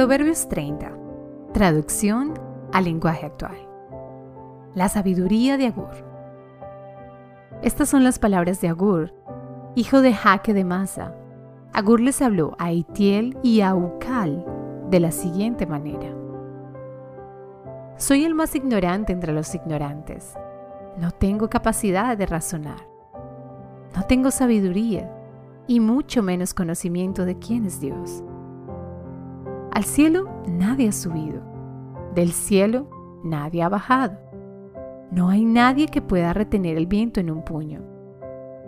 Proverbios 30. Traducción al lenguaje actual. La sabiduría de Agur. Estas son las palabras de Agur, hijo de Jaque de Masa. Agur les habló a Itiel y a Ucal de la siguiente manera. Soy el más ignorante entre los ignorantes. No tengo capacidad de razonar. No tengo sabiduría y mucho menos conocimiento de quién es Dios. Al cielo nadie ha subido, del cielo nadie ha bajado. No hay nadie que pueda retener el viento en un puño,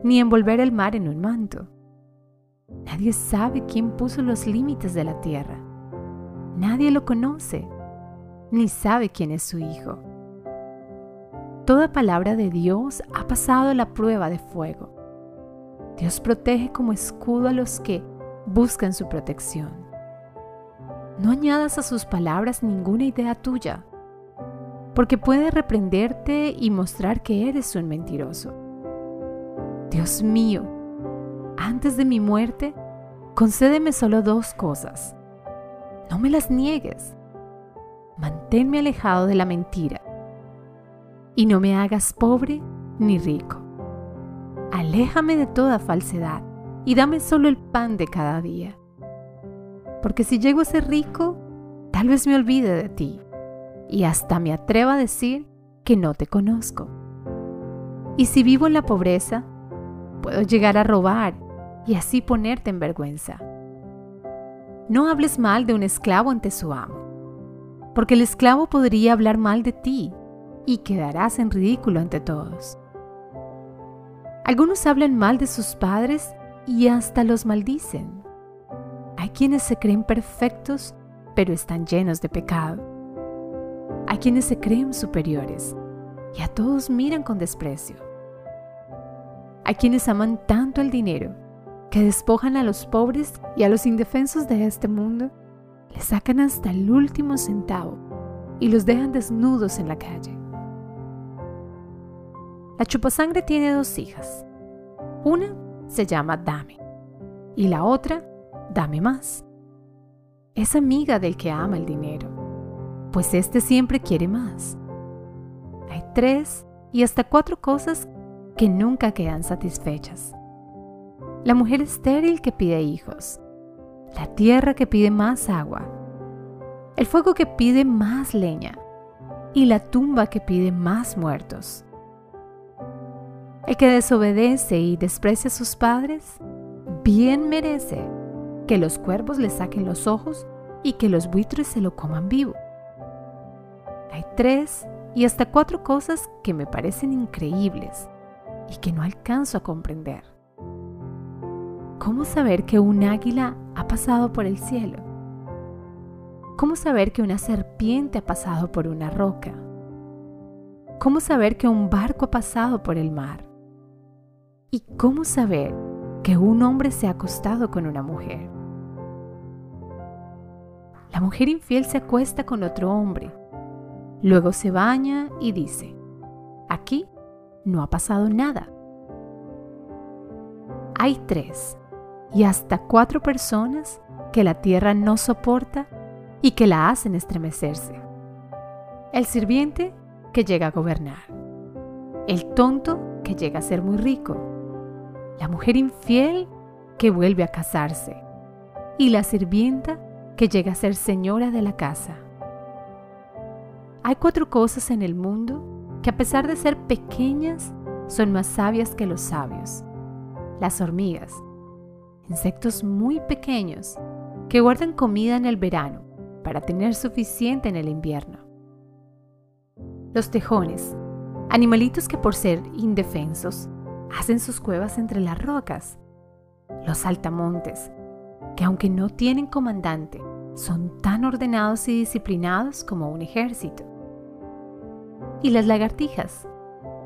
ni envolver el mar en un manto. Nadie sabe quién puso los límites de la tierra. Nadie lo conoce, ni sabe quién es su hijo. Toda palabra de Dios ha pasado la prueba de fuego. Dios protege como escudo a los que buscan su protección. No añadas a sus palabras ninguna idea tuya, porque puede reprenderte y mostrar que eres un mentiroso. Dios mío, antes de mi muerte, concédeme solo dos cosas. No me las niegues. Manténme alejado de la mentira. Y no me hagas pobre ni rico. Aléjame de toda falsedad y dame solo el pan de cada día porque si llego a ser rico, tal vez me olvide de ti y hasta me atreva a decir que no te conozco. Y si vivo en la pobreza, puedo llegar a robar y así ponerte en vergüenza. No hables mal de un esclavo ante su amo, porque el esclavo podría hablar mal de ti y quedarás en ridículo ante todos. Algunos hablan mal de sus padres y hasta los maldicen. Hay quienes se creen perfectos, pero están llenos de pecado. Hay quienes se creen superiores y a todos miran con desprecio. Hay quienes aman tanto el dinero que despojan a los pobres y a los indefensos de este mundo, les sacan hasta el último centavo y los dejan desnudos en la calle. La chupasangre tiene dos hijas. Una se llama Dame y la otra dame más. Es amiga del que ama el dinero, pues éste siempre quiere más. Hay tres y hasta cuatro cosas que nunca quedan satisfechas. La mujer estéril que pide hijos, la tierra que pide más agua, el fuego que pide más leña y la tumba que pide más muertos. El que desobedece y desprecia a sus padres, bien merece que los cuervos le saquen los ojos y que los buitres se lo coman vivo. Hay tres y hasta cuatro cosas que me parecen increíbles y que no alcanzo a comprender. ¿Cómo saber que un águila ha pasado por el cielo? ¿Cómo saber que una serpiente ha pasado por una roca? ¿Cómo saber que un barco ha pasado por el mar? ¿Y cómo saber que un hombre se ha acostado con una mujer. La mujer infiel se acuesta con otro hombre. Luego se baña y dice, aquí no ha pasado nada. Hay tres y hasta cuatro personas que la tierra no soporta y que la hacen estremecerse. El sirviente que llega a gobernar. El tonto que llega a ser muy rico la mujer infiel que vuelve a casarse y la sirvienta que llega a ser señora de la casa. Hay cuatro cosas en el mundo que a pesar de ser pequeñas son más sabias que los sabios. Las hormigas, insectos muy pequeños que guardan comida en el verano para tener suficiente en el invierno. Los tejones, animalitos que por ser indefensos hacen sus cuevas entre las rocas. Los altamontes, que aunque no tienen comandante, son tan ordenados y disciplinados como un ejército. Y las lagartijas,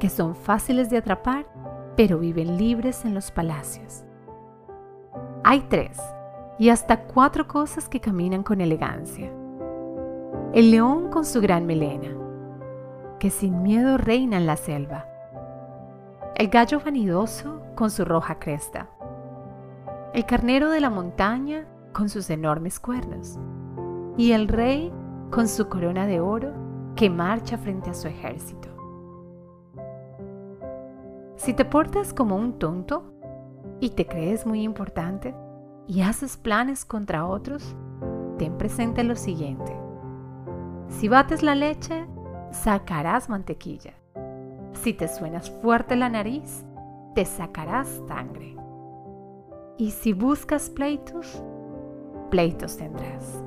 que son fáciles de atrapar, pero viven libres en los palacios. Hay tres y hasta cuatro cosas que caminan con elegancia. El león con su gran melena, que sin miedo reina en la selva el gallo vanidoso con su roja cresta, el carnero de la montaña con sus enormes cuernos, y el rey con su corona de oro que marcha frente a su ejército. Si te portas como un tonto y te crees muy importante y haces planes contra otros, ten presente lo siguiente. Si bates la leche, sacarás mantequilla. Si te suenas fuerte la nariz, te sacarás sangre. Y si buscas pleitos, pleitos tendrás.